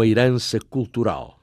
Uma herança cultural.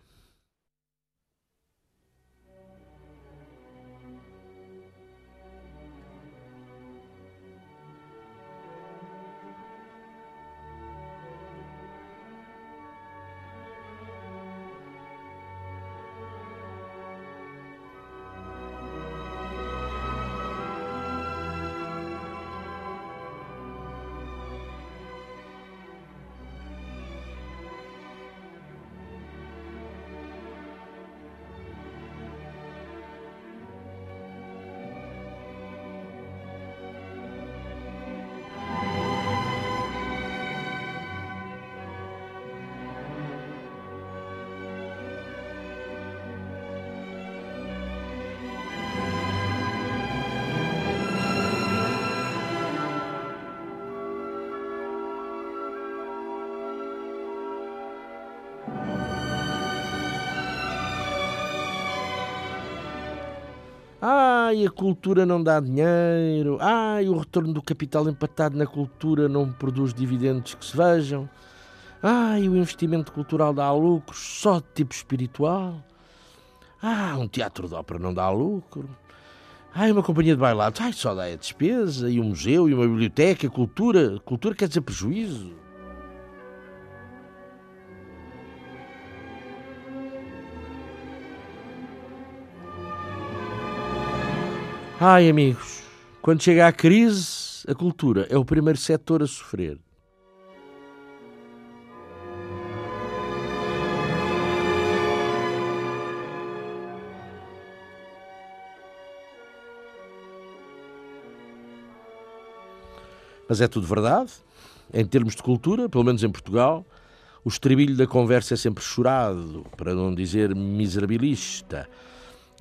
Ai, a cultura não dá dinheiro. Ai, o retorno do capital empatado na cultura não produz dividendos que se vejam. Ai, o investimento cultural dá lucros só de tipo espiritual. Ah, um teatro de ópera não dá lucro. Ai, uma companhia de bailados, ai, só dá a despesa. E um museu, e uma biblioteca, cultura. Cultura quer dizer prejuízo. Ai, amigos, quando chega a crise, a cultura é o primeiro setor a sofrer. Mas é tudo verdade. Em termos de cultura, pelo menos em Portugal, o estribilho da conversa é sempre chorado, para não dizer miserabilista.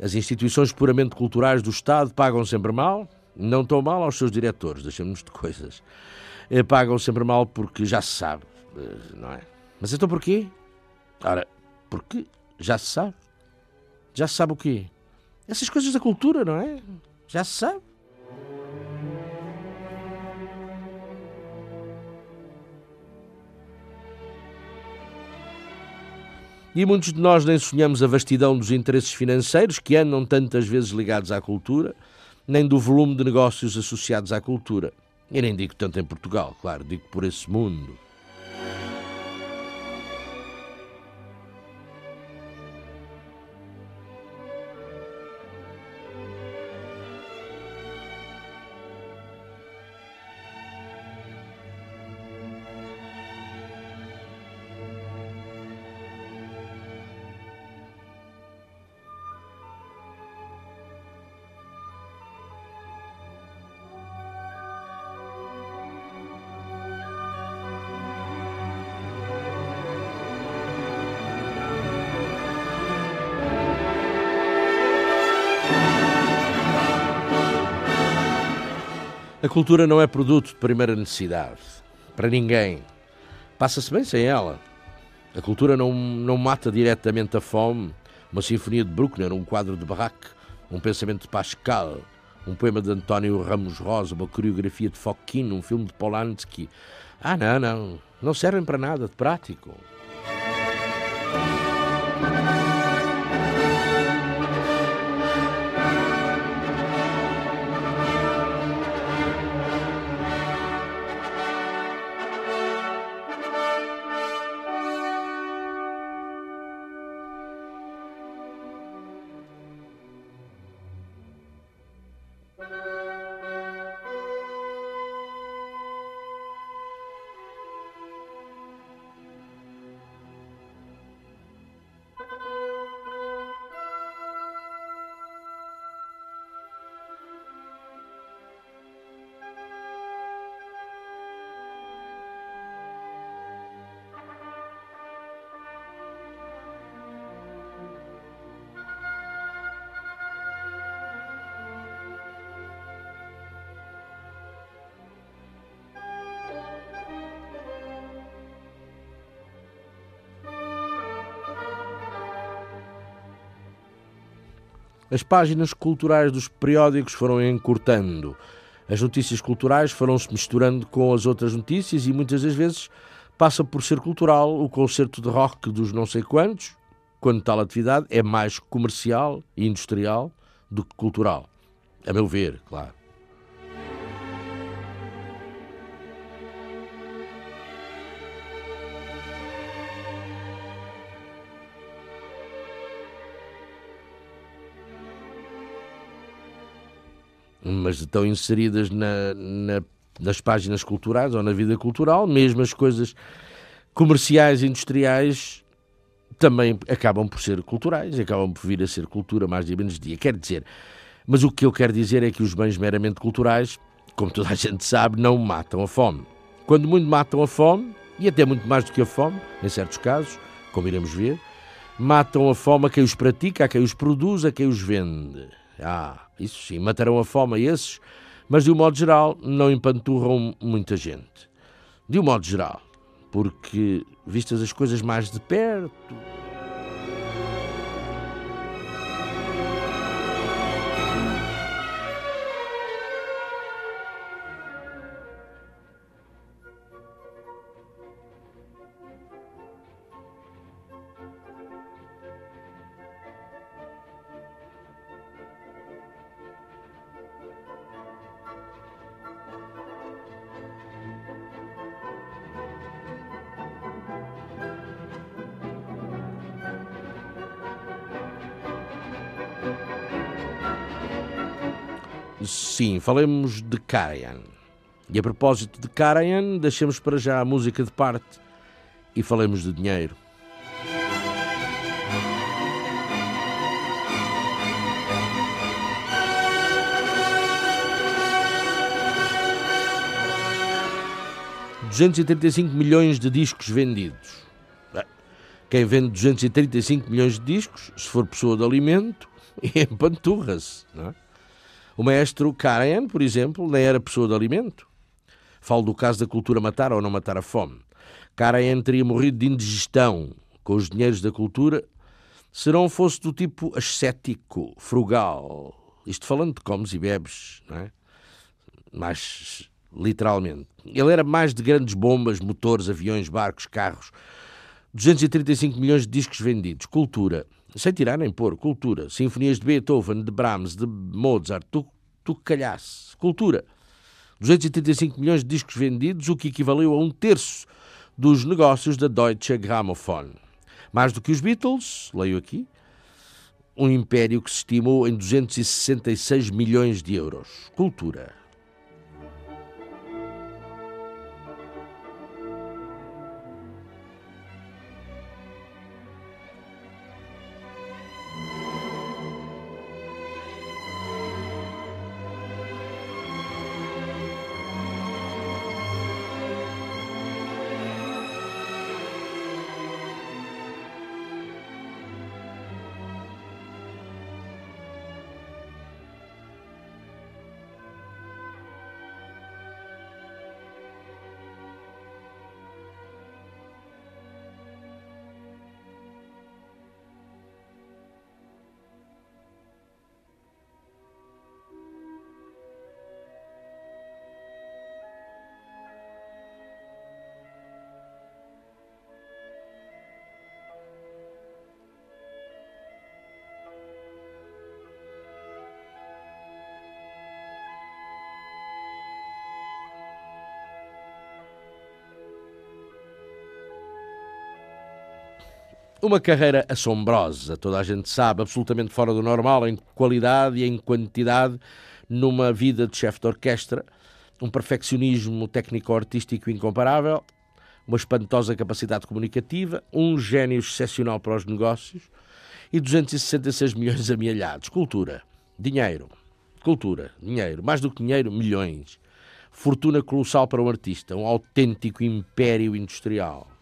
As instituições puramente culturais do Estado pagam sempre mal, não tão mal aos seus diretores, deixamos de coisas. Eh, pagam sempre mal porque já se sabe, eh, não é? Mas então porquê? Ora, porque já se sabe. Já se sabe o quê? Essas coisas da cultura, não é? Já se sabe. E muitos de nós nem sonhamos a vastidão dos interesses financeiros que andam tantas vezes ligados à cultura, nem do volume de negócios associados à cultura. E nem digo tanto em Portugal, claro, digo por esse mundo. Cultura não é produto de primeira necessidade. Para ninguém. Passa-se bem sem ela. A cultura não, não mata diretamente a fome. Uma sinfonia de Bruckner, um quadro de Barraque, um pensamento de Pascal, um poema de António Ramos Rosa, uma coreografia de Fokkin, um filme de Polanski. Ah, não, não. Não servem para nada de prático. As páginas culturais dos periódicos foram encurtando. As notícias culturais foram-se misturando com as outras notícias e muitas das vezes passa por ser cultural o concerto de rock dos não sei quantos, quando tal atividade é mais comercial e industrial do que cultural. A meu ver, claro. Estão inseridas na, na, nas páginas culturais ou na vida cultural, mesmo as coisas comerciais industriais também acabam por ser culturais, acabam por vir a ser cultura mais dia menos dia. Quer dizer, mas o que eu quero dizer é que os bens meramente culturais, como toda a gente sabe, não matam a fome. Quando muito matam a fome, e até muito mais do que a fome, em certos casos, como iremos ver, matam a fome a quem os pratica, a quem os produz, a quem os vende. Ah, isso sim, matarão a fome a esses, mas de um modo geral não empanturram muita gente. De um modo geral, porque, vistas as coisas mais de perto, Sim, falemos de Karajan. E a propósito de Karajan, deixemos para já a música de parte e falemos de dinheiro. Duzentos e trinta e cinco milhões de discos vendidos. Quem vende 235 milhões de discos, se for pessoa de alimento, empanturra-se, não é? O maestro Karajan, por exemplo, nem era pessoa de alimento. Falo do caso da cultura matar ou não matar a fome. Karajan teria morrido de indigestão com os dinheiros da cultura se não fosse do tipo ascético, frugal. Isto falando de comes e bebes, não é? Mais literalmente. Ele era mais de grandes bombas, motores, aviões, barcos, carros. 235 milhões de discos vendidos. Cultura sem tirar nem pôr, cultura. Sinfonias de Beethoven, de Brahms, de Mozart, tu, tu calhasse. Cultura. 235 milhões de discos vendidos, o que equivaleu a um terço dos negócios da Deutsche Grammophon. Mais do que os Beatles, leio aqui, um império que se estimou em 266 milhões de euros. Cultura. Uma carreira assombrosa, toda a gente sabe, absolutamente fora do normal em qualidade e em quantidade, numa vida de chefe de orquestra, um perfeccionismo técnico-artístico incomparável, uma espantosa capacidade comunicativa, um gênio excepcional para os negócios e 266 milhões amealhados. Cultura, dinheiro, cultura, dinheiro, mais do que dinheiro, milhões. Fortuna colossal para um artista, um autêntico império industrial.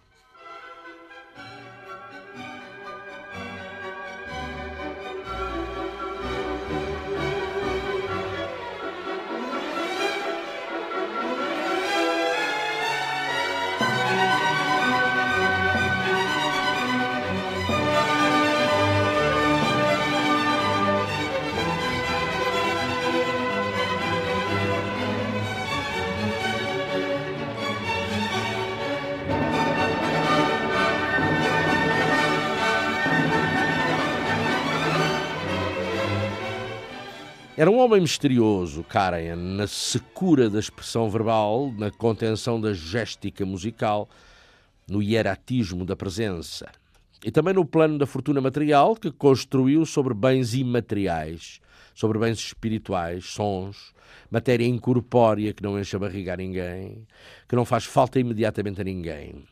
Era um homem misterioso, Karajan, na secura da expressão verbal, na contenção da géstica musical, no hieratismo da presença. E também no plano da fortuna material que construiu sobre bens imateriais, sobre bens espirituais, sons, matéria incorpórea que não enche a barriga a ninguém, que não faz falta imediatamente a ninguém.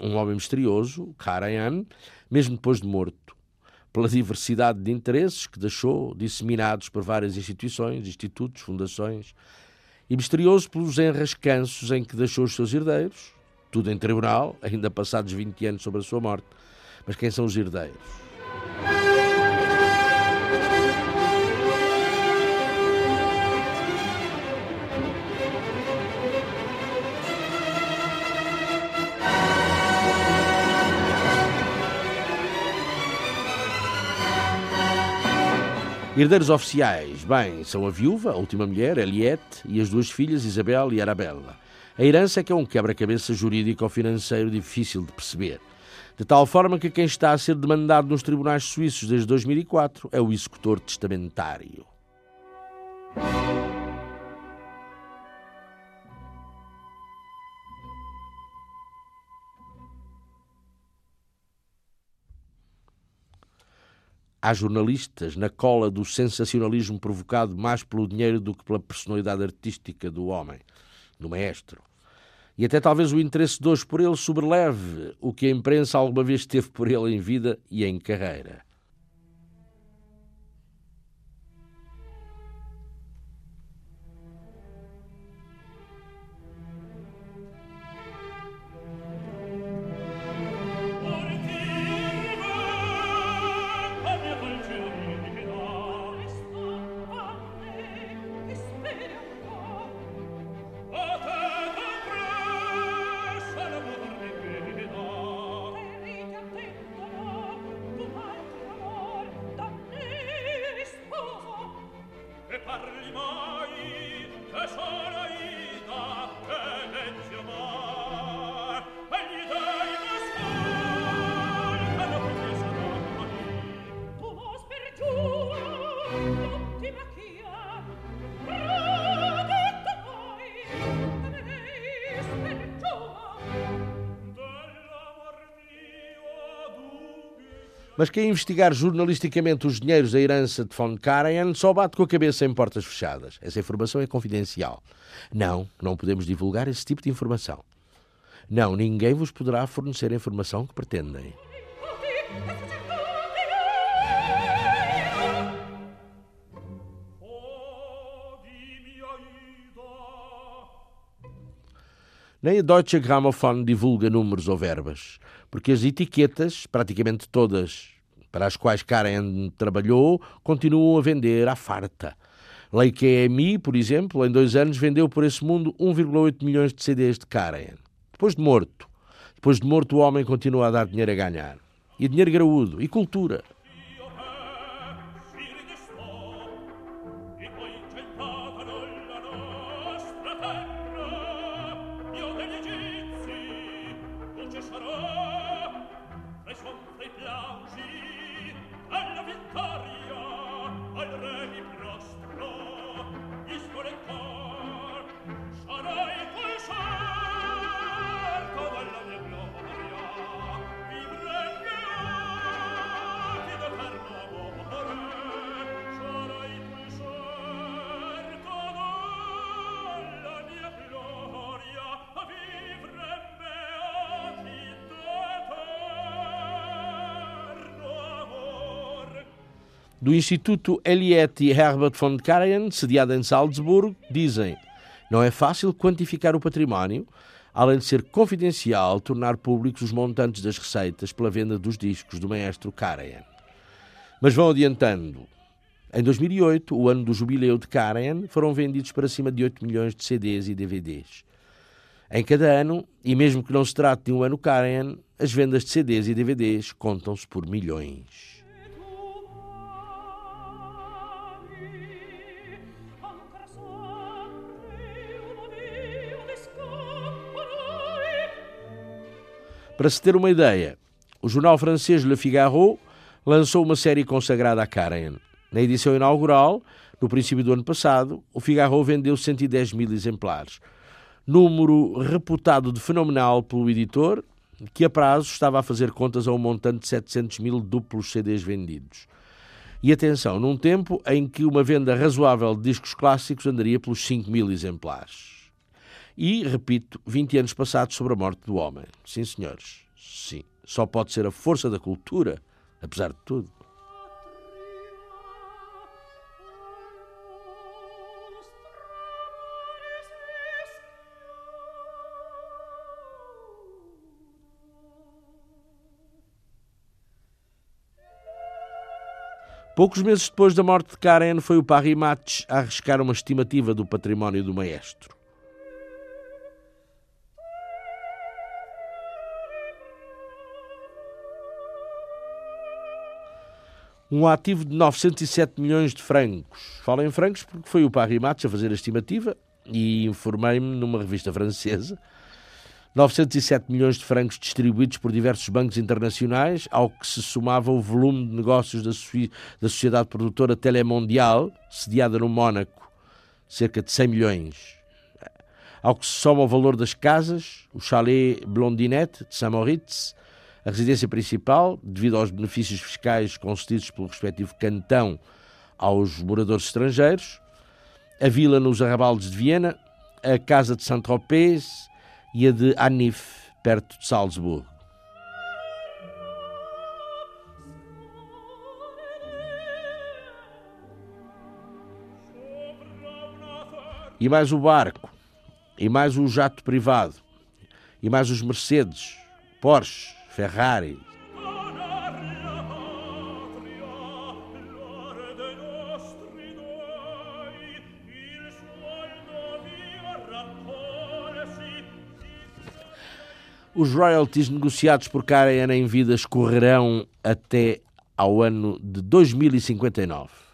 Um homem misterioso, Karajan, mesmo depois de morto, pela diversidade de interesses que deixou disseminados por várias instituições, institutos, fundações, e misterioso pelos enrascanços em que deixou os seus herdeiros, tudo em tribunal, ainda passados 20 anos sobre a sua morte. Mas quem são os herdeiros? Herdeiros oficiais, bem, são a viúva, a última mulher, Eliette, e as duas filhas, Isabel e Arabella. A herança é que é um quebra-cabeça jurídico ou financeiro difícil de perceber. De tal forma que quem está a ser demandado nos tribunais suíços desde 2004 é o executor testamentário. Há jornalistas na cola do sensacionalismo provocado mais pelo dinheiro do que pela personalidade artística do homem, do maestro. E até talvez o interesse de hoje por ele sobreleve o que a imprensa alguma vez teve por ele em vida e em carreira. Mas quem investigar jornalisticamente os dinheiros da herança de von Karajan só bate com a cabeça em portas fechadas. Essa informação é confidencial. Não, não podemos divulgar esse tipo de informação. Não, ninguém vos poderá fornecer a informação que pretendem. Nem a Deutsche Grammophon divulga números ou verbas porque as etiquetas, praticamente todas para as quais Karen trabalhou, continuam a vender à farta. Leica EMI, por exemplo, em dois anos vendeu por esse mundo 1,8 milhões de CDs de Karen. Depois de morto. Depois de morto, o homem continua a dar dinheiro a ganhar. E dinheiro graúdo. E cultura. Do Instituto Eliette Herbert von Karajan, sediado em Salzburgo, dizem não é fácil quantificar o património, além de ser confidencial tornar públicos os montantes das receitas pela venda dos discos do maestro Karajan. Mas vão adiantando. Em 2008, o ano do jubileu de Karajan, foram vendidos para cima de 8 milhões de CDs e DVDs. Em cada ano, e mesmo que não se trate de um ano Karajan, as vendas de CDs e DVDs contam-se por milhões. Para se ter uma ideia, o jornal francês Le Figaro lançou uma série consagrada a Karen. Na edição inaugural, no princípio do ano passado, o Figaro vendeu 110 mil exemplares. Número reputado de fenomenal pelo editor, que a prazo estava a fazer contas a um montante de 700 mil duplos CDs vendidos. E atenção, num tempo em que uma venda razoável de discos clássicos andaria pelos 5 mil exemplares. E, repito, 20 anos passados sobre a morte do homem. Sim, senhores, sim. Só pode ser a força da cultura, apesar de tudo. Poucos meses depois da morte de Karen, foi o Paris Match a arriscar uma estimativa do património do maestro. Um ativo de 907 milhões de francos. Falo em francos porque foi o Paris Match a fazer a estimativa e informei-me numa revista francesa 907 milhões de francos distribuídos por diversos bancos internacionais, ao que se somava o volume de negócios da, da sociedade produtora Telemondial, sediada no Mónaco, cerca de 100 milhões. Ao que se soma o valor das casas, o chalet Blondinette de Saint-Moritz, a residência principal, devido aos benefícios fiscais concedidos pelo respectivo cantão aos moradores estrangeiros, a vila nos arrabaldes de Viena, a casa de Saint-Tropez, e a de Anif, perto de Salzburgo. E mais o barco, e mais o jato privado, e mais os Mercedes, Porsche, Ferrari, Os royalties negociados por Karajan em vida escorrerão até ao ano de 2059.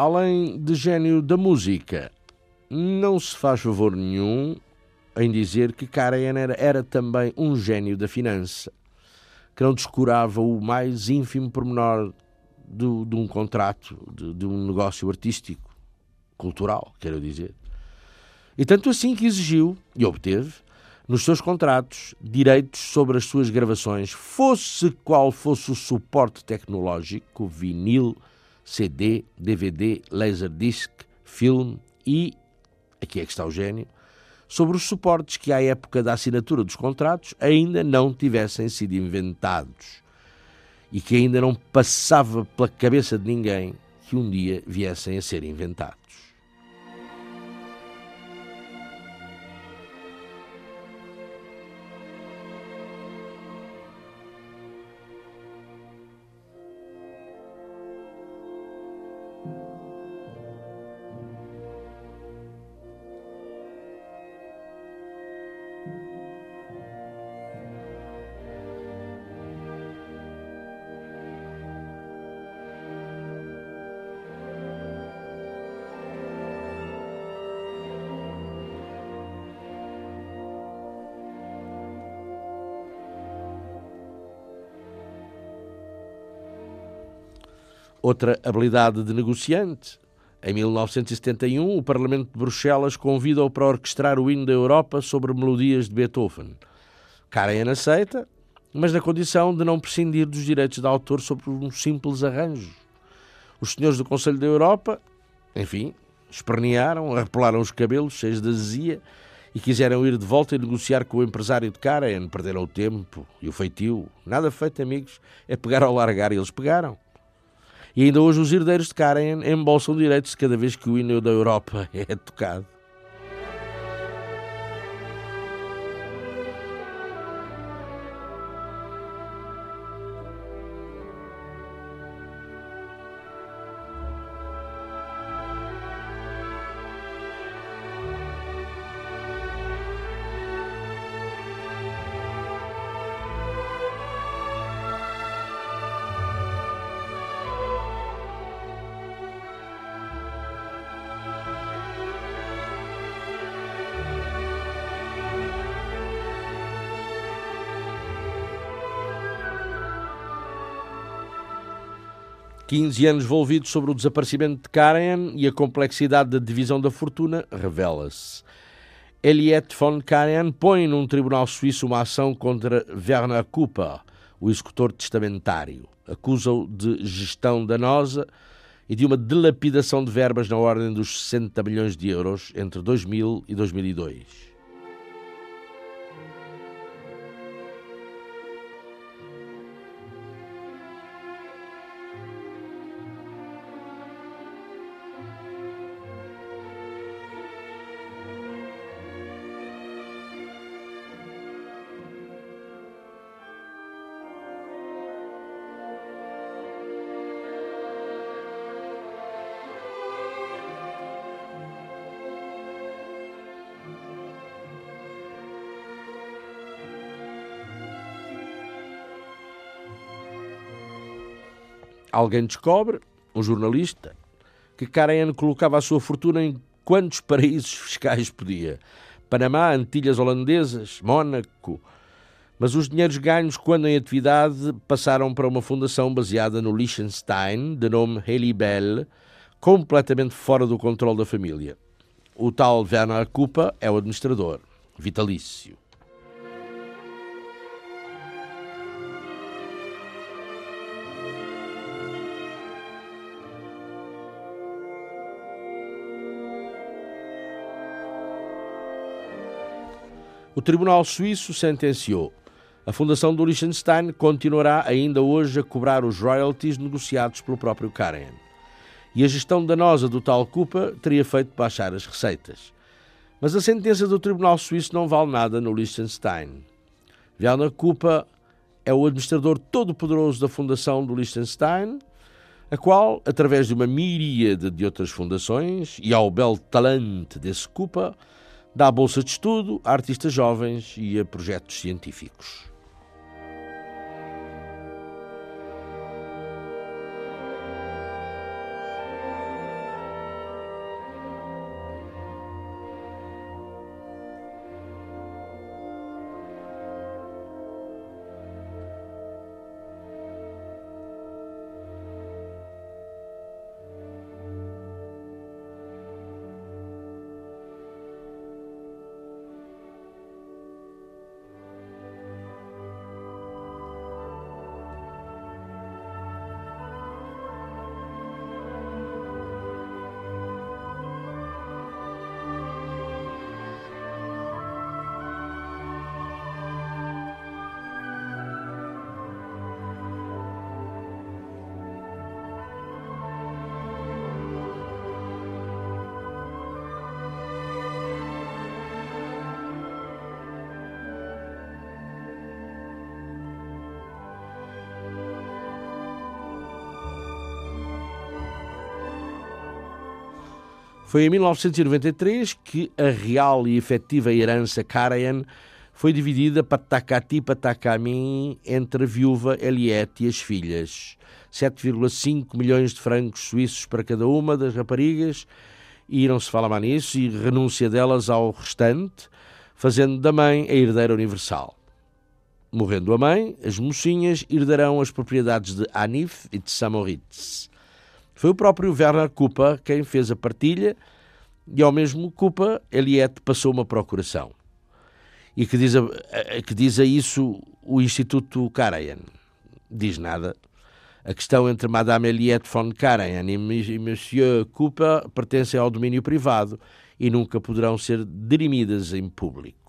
Além de gênio da música, não se faz favor nenhum em dizer que Karajan era, era também um gênio da finança, que não descurava o mais ínfimo pormenor de, de um contrato, de, de um negócio artístico, cultural, quero dizer. E tanto assim que exigiu, e obteve, nos seus contratos, direitos sobre as suas gravações, fosse qual fosse o suporte tecnológico, vinil, CD, DVD, Laserdisc, filme e, aqui é que está o gênio, sobre os suportes que à época da assinatura dos contratos ainda não tivessem sido inventados e que ainda não passava pela cabeça de ninguém que um dia viessem a ser inventados. Outra habilidade de negociante. Em 1971, o Parlamento de Bruxelas convida-o para orquestrar o hino da Europa sobre melodias de Beethoven. Karajan aceita mas na condição de não prescindir dos direitos de autor sobre um simples arranjo. Os senhores do Conselho da Europa, enfim, espernearam, arrepelaram os cabelos cheios de azia e quiseram ir de volta e negociar com o empresário de Karen. Perderam o tempo e o feitio. Nada feito, amigos. É pegar ao largar e eles pegaram. E ainda hoje os herdeiros de Karen embolsam direitos cada vez que o hino da Europa é tocado. 15 anos envolvidos sobre o desaparecimento de Karen e a complexidade da divisão da fortuna revela-se. Eliette von Karen põe num tribunal suíço uma ação contra Werner Cooper, o executor testamentário. Acusa-o de gestão danosa e de uma dilapidação de verbas na ordem dos 60 milhões de euros entre 2000 e 2002. Alguém descobre, um jornalista, que Karajan colocava a sua fortuna em quantos paraísos fiscais podia. Panamá, Antilhas Holandesas, Mónaco. Mas os dinheiros ganhos quando em atividade passaram para uma fundação baseada no Liechtenstein, de nome Haley Bell, completamente fora do controle da família. O tal Werner Kupa é o administrador, vitalício. O Tribunal Suíço sentenciou. A Fundação do Liechtenstein continuará ainda hoje a cobrar os royalties negociados pelo próprio Karen. E a gestão danosa do tal culpa teria feito baixar as receitas. Mas a sentença do Tribunal Suíço não vale nada no Liechtenstein. Werner Kupa é o administrador todo-poderoso da Fundação do Liechtenstein, a qual, através de uma miríade de outras fundações e ao belo talante desse Kupa, dá bolsa de estudo a artistas jovens e a projetos científicos. Foi em 1993 que a real e efetiva herança Karajan foi dividida patacati patacami entre a viúva Eliette e as filhas. 7,5 milhões de francos suíços para cada uma das raparigas, e não se fala mais nisso, e renúncia delas ao restante, fazendo da mãe a herdeira universal. Morrendo a mãe, as mocinhas herdarão as propriedades de Anif e de Samoritz. Foi o próprio Werner Kupa quem fez a partilha e, ao mesmo Kupa, Eliette passou uma procuração. E que diz a, que diz a isso o Instituto Karajan? Diz nada. A questão entre Madame Eliette von Karajan e Monsieur Cooper pertence ao domínio privado e nunca poderão ser dirimidas em público.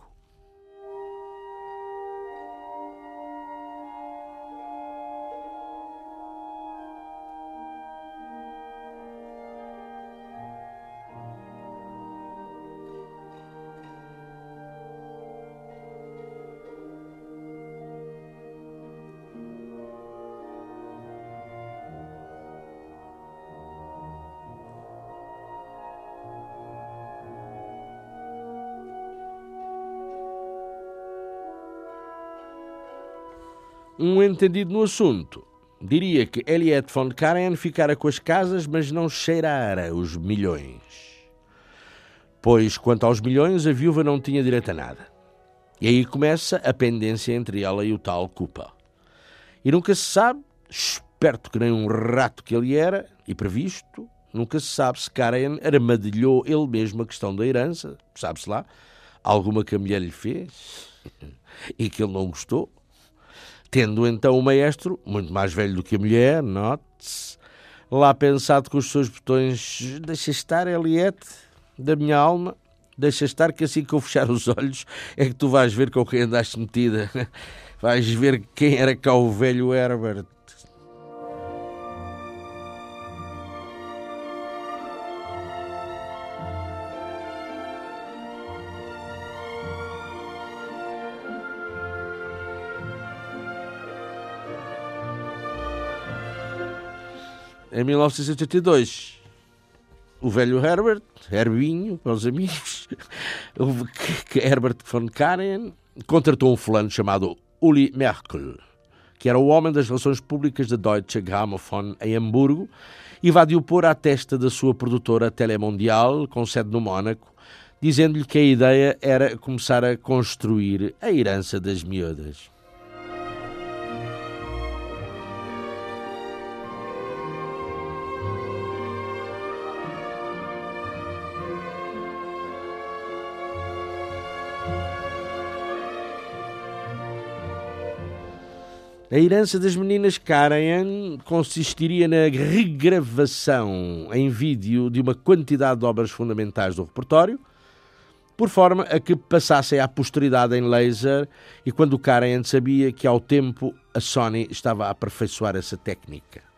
Entendido no assunto diria que Eliette von Karen ficara com as casas, mas não cheirara os milhões. Pois, quanto aos milhões, a viúva não tinha direito a nada. E aí começa a pendência entre ela e o tal Cupa. E nunca se sabe, esperto que nem um rato que ele era, e previsto, nunca se sabe se Karen armadilhou ele mesmo a questão da herança, sabe-se lá, alguma que a mulher lhe fez, e que ele não gostou Tendo então o maestro, muito mais velho do que a mulher, note-se, lá pensado com os seus botões, deixa estar, Eliette, da minha alma, deixa estar que assim que eu fechar os olhos é que tu vais ver com quem andaste metida. Vais ver quem era cá o velho Herbert. Em 1982, o velho Herbert, Herbinho, para os amigos, Herbert von Karen, contratou um fulano chamado Uli Merkel, que era o homem das relações públicas da Deutsche Grammophon em Hamburgo, e invadiu pôr à testa da sua produtora Telemundial, com sede no Mónaco, dizendo-lhe que a ideia era começar a construir a herança das miúdas. A herança das meninas Karajan consistiria na regravação em vídeo de uma quantidade de obras fundamentais do repertório, por forma a que passassem à posteridade em laser, e quando Karajan sabia que ao tempo a Sony estava a aperfeiçoar essa técnica.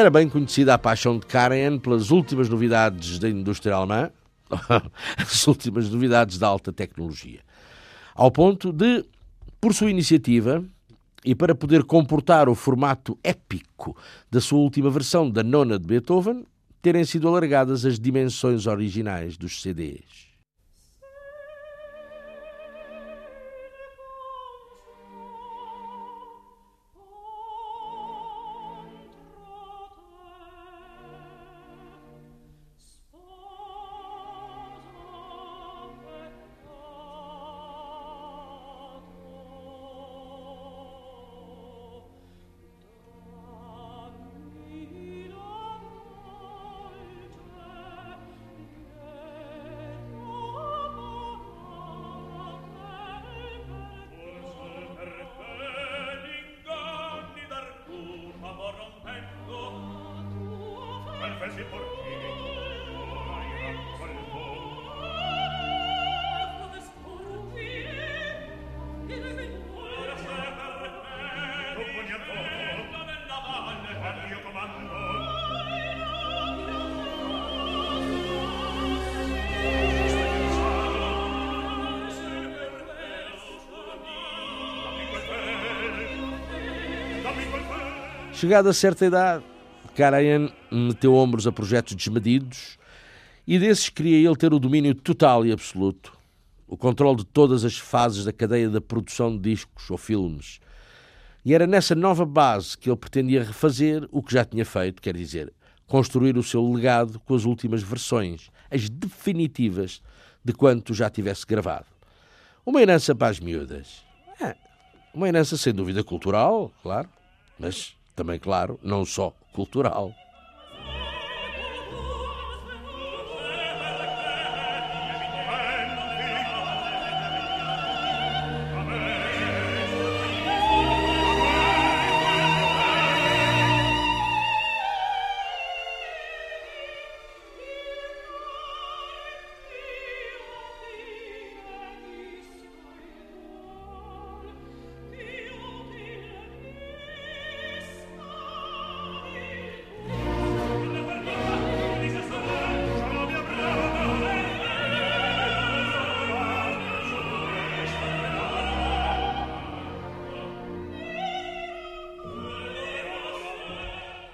Era bem conhecida a paixão de Karajan pelas últimas novidades da indústria alemã, as últimas novidades da alta tecnologia, ao ponto de, por sua iniciativa e para poder comportar o formato épico da sua última versão da nona de Beethoven, terem sido alargadas as dimensões originais dos CDs. Chegada a certa idade, Karajan meteu ombros a projetos desmedidos e desses queria ele ter o domínio total e absoluto, o controle de todas as fases da cadeia da produção de discos ou filmes. E era nessa nova base que ele pretendia refazer o que já tinha feito, quer dizer, construir o seu legado com as últimas versões, as definitivas de quanto já tivesse gravado. Uma herança para as miúdas. É, uma herança sem dúvida cultural, claro, mas também, claro, não só cultural.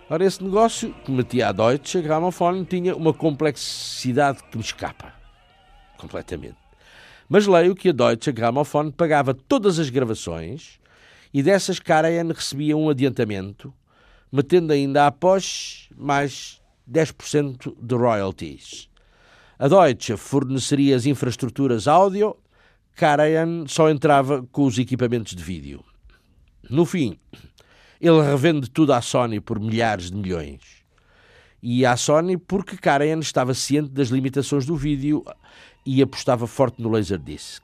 Ora, esse negócio que metia a Deutsche Grammophon tinha uma complexidade que me escapa completamente. Mas leio que a Deutsche Grammophon pagava todas as gravações e dessas Karajan recebia um adiantamento, metendo ainda após mais 10% de royalties. A Deutsche forneceria as infraestruturas áudio, Karajan só entrava com os equipamentos de vídeo. No fim, ele revende tudo à Sony por milhares de milhões. E à Sony porque Karen estava ciente das limitações do vídeo e apostava forte no Laserdisc.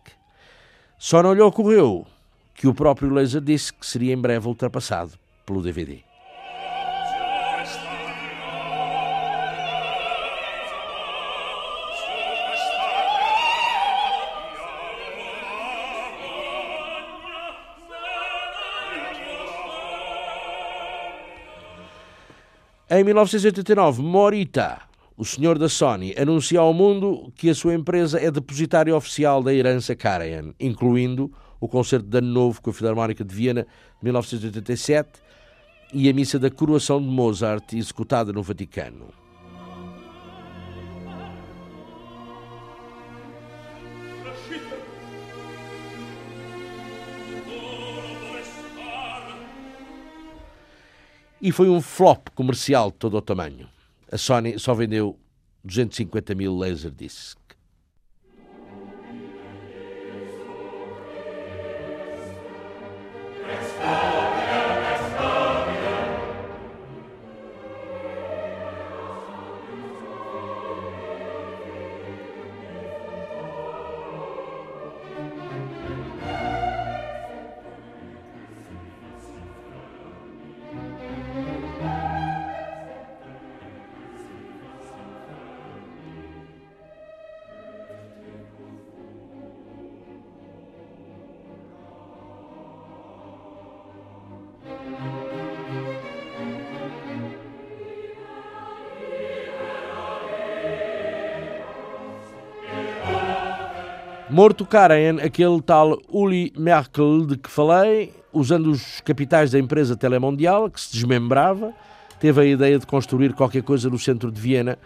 Só não lhe ocorreu que o próprio Laserdisc seria em breve ultrapassado pelo DVD. Em 1989, Morita, o senhor da Sony, anuncia ao mundo que a sua empresa é depositária oficial da herança Karajan, incluindo o concerto de Ano Novo com a Filarmónica de Viena de 1987 e a missa da coroação de Mozart, executada no Vaticano. E foi um flop comercial de todo o tamanho. A Sony só vendeu 250 mil Laserdisc. Morto Karajan, aquele tal Uli Merkel de que falei, usando os capitais da empresa Telemundial, que se desmembrava, teve a ideia de construir qualquer coisa no centro de Viena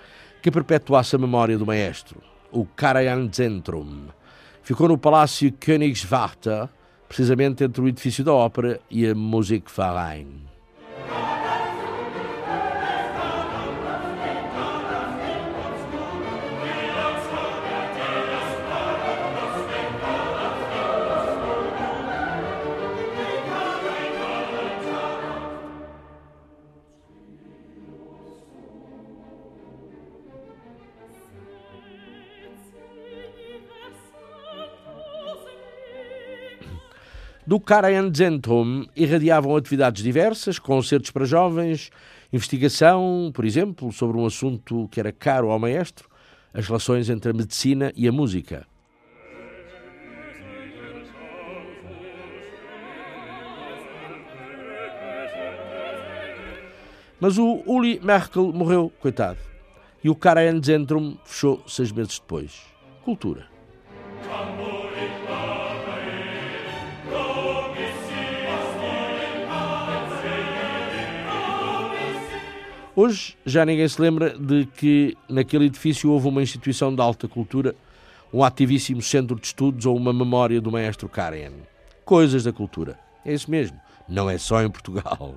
que perpetuasse a memória do maestro, o Karajan Zentrum. Ficou no Palácio Königswarter, precisamente entre o edifício da ópera e a Musikverein. Do Karajan Zentrum irradiavam atividades diversas, concertos para jovens, investigação, por exemplo, sobre um assunto que era caro ao maestro, as relações entre a medicina e a música. Mas o Uli Merkel morreu, coitado. E o Karajan Zentrum fechou seis meses depois. Cultura. Hoje já ninguém se lembra de que naquele edifício houve uma instituição de alta cultura, um ativíssimo centro de estudos ou uma memória do maestro Karen. Coisas da cultura. É isso mesmo. Não é só em Portugal.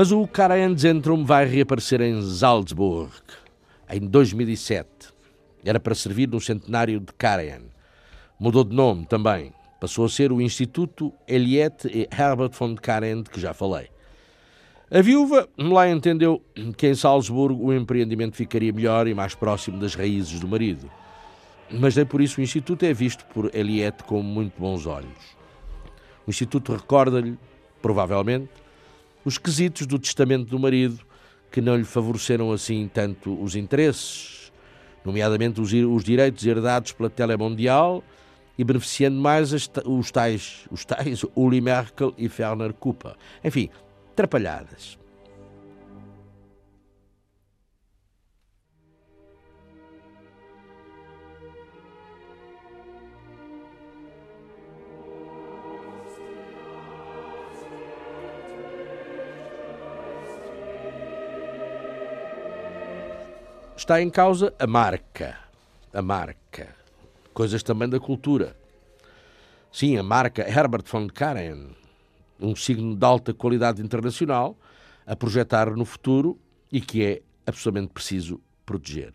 Mas o Karajan Zentrum vai reaparecer em Salzburg em 2007. Era para servir no centenário de Karajan. Mudou de nome também. Passou a ser o Instituto Eliette e Herbert von Karajan, de que já falei. A viúva lá entendeu que em Salzburgo o empreendimento ficaria melhor e mais próximo das raízes do marido. Mas nem por isso o Instituto é visto por Eliette com muito bons olhos. O Instituto recorda-lhe, provavelmente, os quesitos do testamento do marido que não lhe favoreceram assim tanto os interesses, nomeadamente os, os direitos herdados pela Telemundial e beneficiando mais as, os tais, os tais Uli Merkel e Ferner Kupa. Enfim, trapalhadas. Está em causa a marca. A marca. Coisas também da cultura. Sim, a marca Herbert von Karajan, um signo de alta qualidade internacional, a projetar no futuro e que é absolutamente preciso proteger.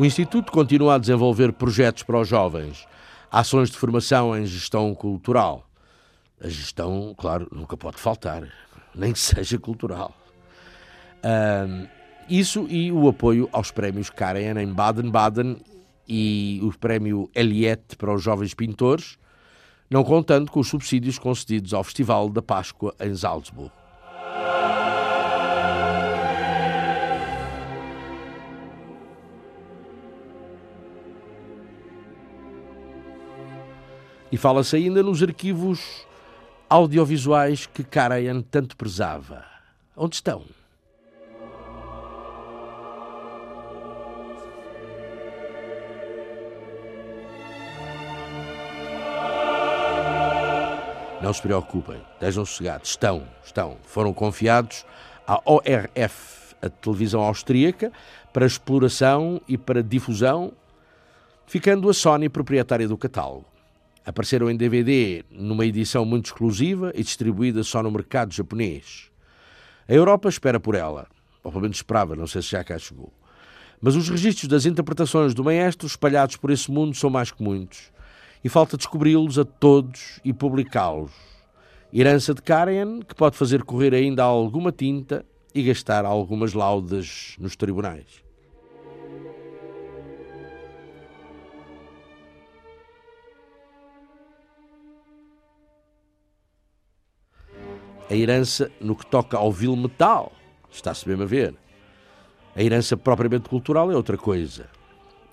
O Instituto continua a desenvolver projetos para os jovens, ações de formação em gestão cultural. A gestão, claro, nunca pode faltar, nem que seja cultural. Um, isso e o apoio aos prémios Karen em Baden-Baden e o prémio Eliette para os jovens pintores, não contando com os subsídios concedidos ao Festival da Páscoa em Salzburgo. E fala-se ainda nos arquivos audiovisuais que Karajan tanto prezava. Onde estão? Não se preocupem, estejam sossegados. Estão, estão. Foram confiados à ORF, a televisão austríaca, para exploração e para difusão, ficando a Sony proprietária do catálogo. Apareceram em DVD numa edição muito exclusiva e distribuída só no mercado japonês. A Europa espera por ela, ou pelo menos esperava, não sei se já cá chegou. Mas os registros das interpretações do maestro espalhados por esse mundo são mais que muitos, e falta descobri-los a todos e publicá-los. Herança de Karen que pode fazer correr ainda alguma tinta e gastar algumas laudas nos tribunais. A herança no que toca ao vil metal, está-se mesmo a ver. A herança propriamente cultural é outra coisa.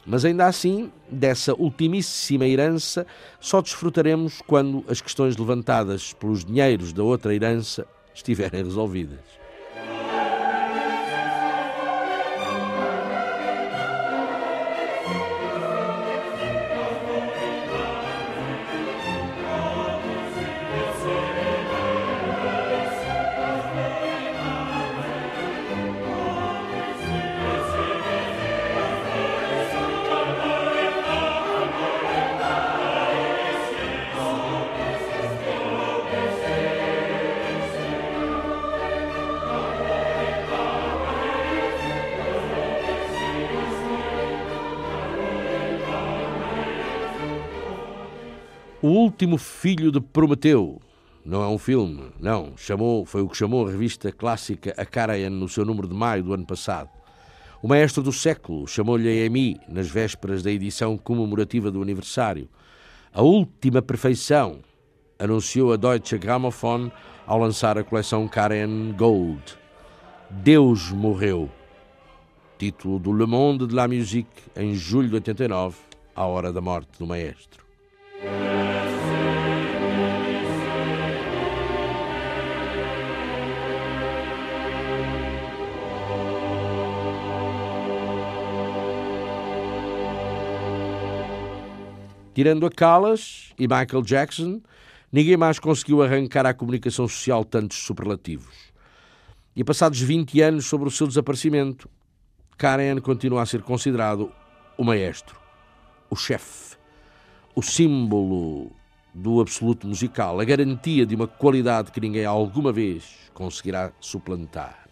Mas ainda assim, dessa ultimíssima herança, só desfrutaremos quando as questões levantadas pelos dinheiros da outra herança estiverem resolvidas. Último filho de Prometeu. Não é um filme, não. Chamou, foi o que chamou a revista clássica A Karajan no seu número de maio do ano passado. O maestro do século chamou-lhe a EMI nas vésperas da edição comemorativa do aniversário. A última perfeição, anunciou a Deutsche Grammophon ao lançar a coleção Karajan Gold. Deus morreu. Título do Le Monde de la Musique em julho de 89, à hora da morte do maestro. Tirando a Callas e Michael Jackson, ninguém mais conseguiu arrancar à comunicação social tantos superlativos. E passados 20 anos sobre o seu desaparecimento, Karen continua a ser considerado o maestro, o chefe, o símbolo do absoluto musical, a garantia de uma qualidade que ninguém alguma vez conseguirá suplantar.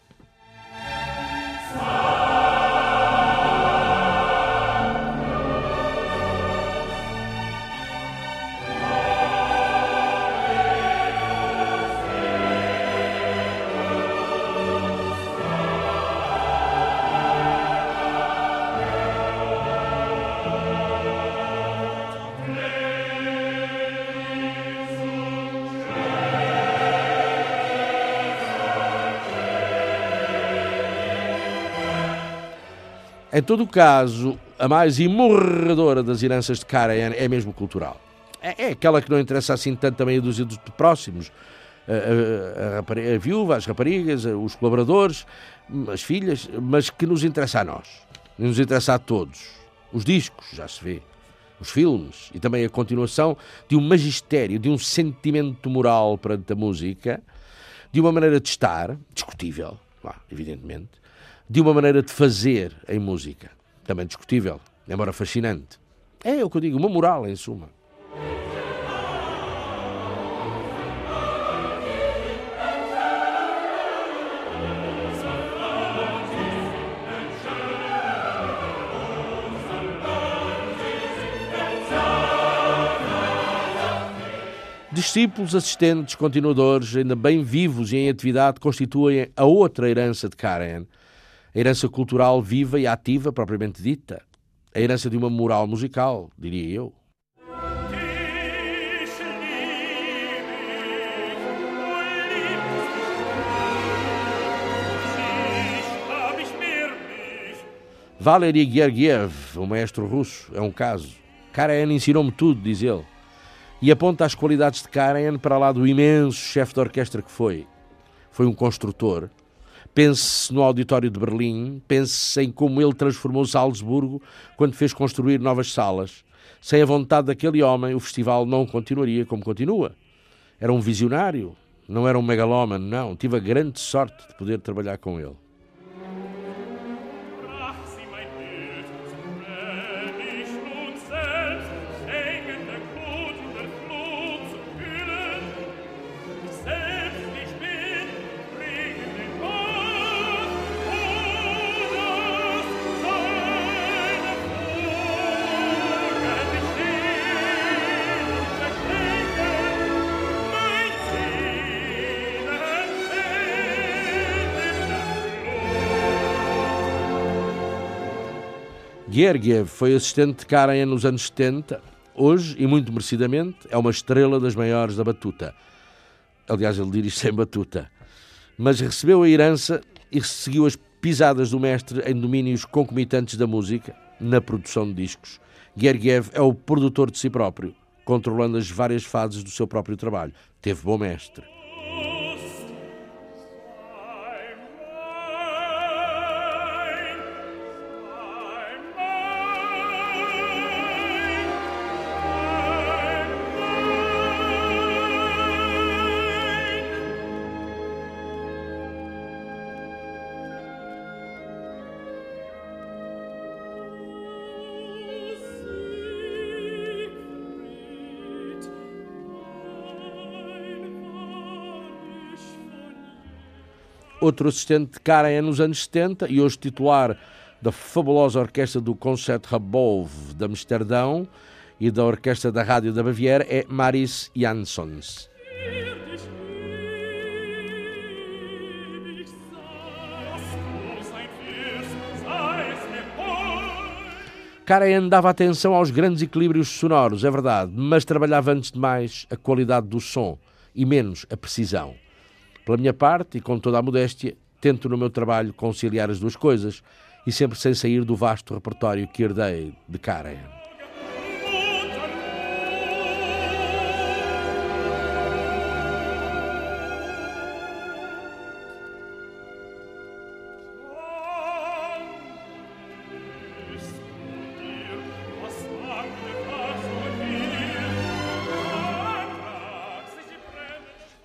Em todo o caso, a mais imorredora das heranças de Karajan é mesmo cultural. É, é, aquela que não interessa assim tanto também a dúzia de próximos. A, a, a, a, viúva, as raparigas, os colaboradores, as filhas, mas que nos interessa a nós. Nos interessa a todos. Os discos, já se vê. Os filmes e também a continuação de um magistério, de um sentimento moral perante a música, de uma maneira de estar, discutível, evidentemente, de uma maneira de fazer em música, também discutível, embora fascinante. É o que eu digo, uma moral, em suma. Discípulos, assistentes, continuadores, ainda bem vivos e em atividade, constituem a outra herança de Karen, a herança cultural viva e ativa, propriamente dita, a herança de uma moral musical, diria eu. Valery Gergiev, o maestro russo, é um caso. Karajan ensinou-me tudo, diz ele. E aponta as qualidades de Karajan para lá do imenso chefe de orquestra que foi. Foi um construtor, Pense no auditório de Berlim, pense em como ele transformou Salzburgo quando fez construir novas salas. Sem a vontade daquele homem, o festival não continuaria como continua. Era um visionário, não era um megalómano, não. Tive a grande sorte de poder trabalhar com ele. Gergiev foi assistente de Karajan nos anos 70. Hoje, e muito merecidamente, é uma estrela das maiores da batuta. Aliás, ele dirige sem batuta. Mas recebeu a herança e seguiu as pisadas do mestre em domínios concomitantes da música, na produção de discos. Gergiev é o produtor de si próprio, controlando as várias fases do seu próprio trabalho. Teve bom mestre. Outro assistente de Karajan nos anos 70 e hoje titular da fabulosa orquestra do Concertgebouw de Amsterdão e da orquestra da Rádio da Baviera é Maris Janssons. Karajan dava atenção aos grandes equilíbrios sonoros, é verdade, mas trabalhava antes de mais a qualidade do som e menos a precisão. Pela minha parte, e com toda a modéstia, tento no meu trabalho conciliar as duas coisas e sempre sem sair do vasto repertório que herdei de Karen.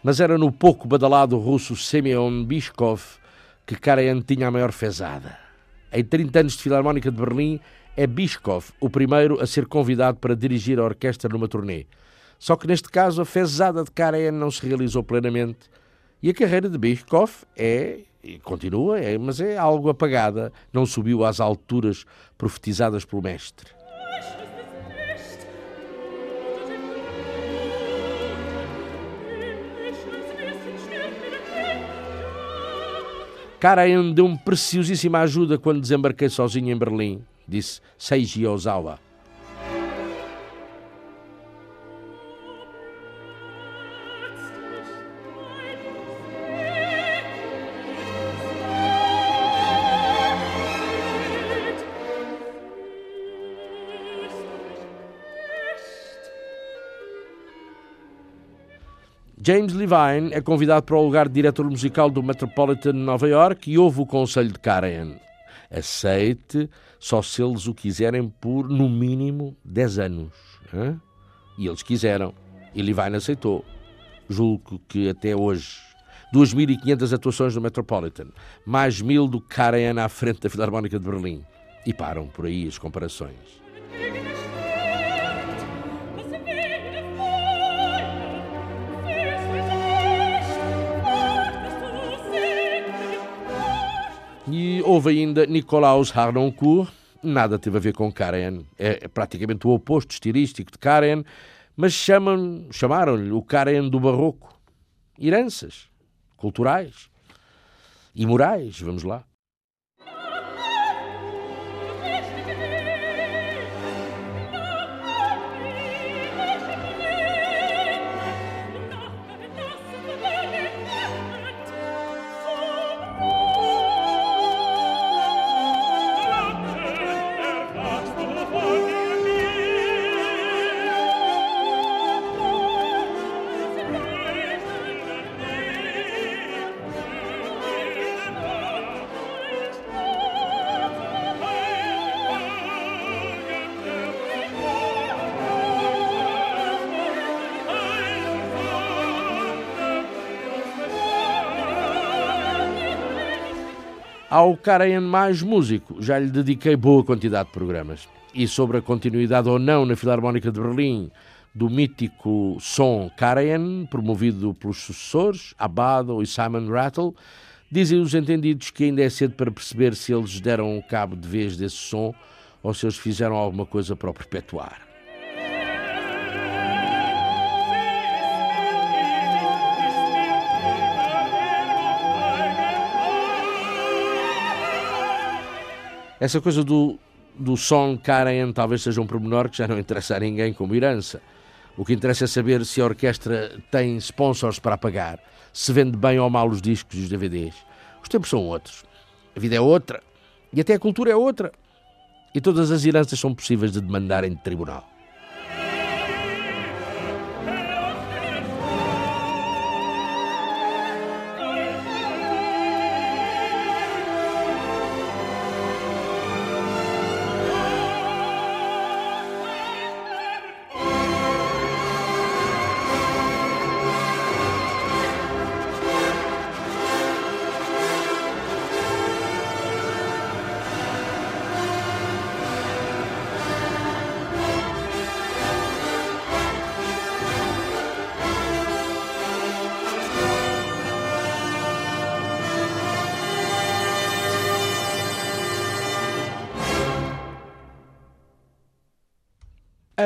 Mas era no pouco badalado russo Semyon Bishkov que Karajan tinha a maior fezada. Em 30 anos de Filarmónica de Berlim, é Bishkov o primeiro a ser convidado para dirigir a orquestra numa turnê. Só que neste caso a fezada de Karajan não se realizou plenamente e a carreira de Bishkov é, continua, é, mas é algo apagada, não subiu às alturas profetizadas pelo mestre. Karajan deu-me preciosíssima ajuda quando desembarquei sozinho em Berlim, disse Seiji Ozawa. James Levine é convidado para o lugar de diretor musical do Metropolitan de Nova York e ouve o conselho de Karen. Aceite só se eles o quiserem por, no mínimo, 10 anos. Hein? E eles quiseram. E Levine aceitou. Julgo que até hoje 2.500 atuações no Metropolitan, mais mil do Karajan à frente da Filarmónica de Berlim. E param por aí as comparações. E houve ainda Nicolaus Harnoncourt, nada teve a ver com Karen, é praticamente o oposto estilístico de Karen, mas chamam, chamaram-lhe o Karen do Barroco. Heranças culturais e morais, vamos lá. Ao Karajan mais músico, já lhe dediquei boa quantidade de programas. E sobre a continuidade ou não na Filarmónica de Berlim do mítico som Karajan, promovido pelos sucessores, Abado e Simon Rattle, dizem os entendidos que ainda é cedo para perceber se eles deram cabo de vez desse som ou se eles fizeram alguma coisa para o perpetuar. Essa coisa do, do som Karen talvez seja um pormenor que já não interessa a ninguém como herança. O que interessa é saber se a orquestra tem sponsors para pagar, se vende bem ou mal os discos e os DVDs. Os tempos são outros. A vida é outra. E até a cultura é outra. E todas as heranças são possíveis de demandar em tribunal.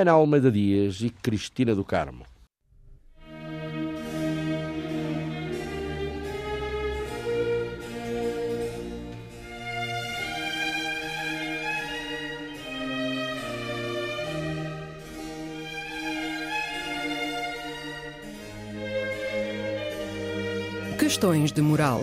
Ana Almeida Dias e Cristina do Carmo. Questões de moral.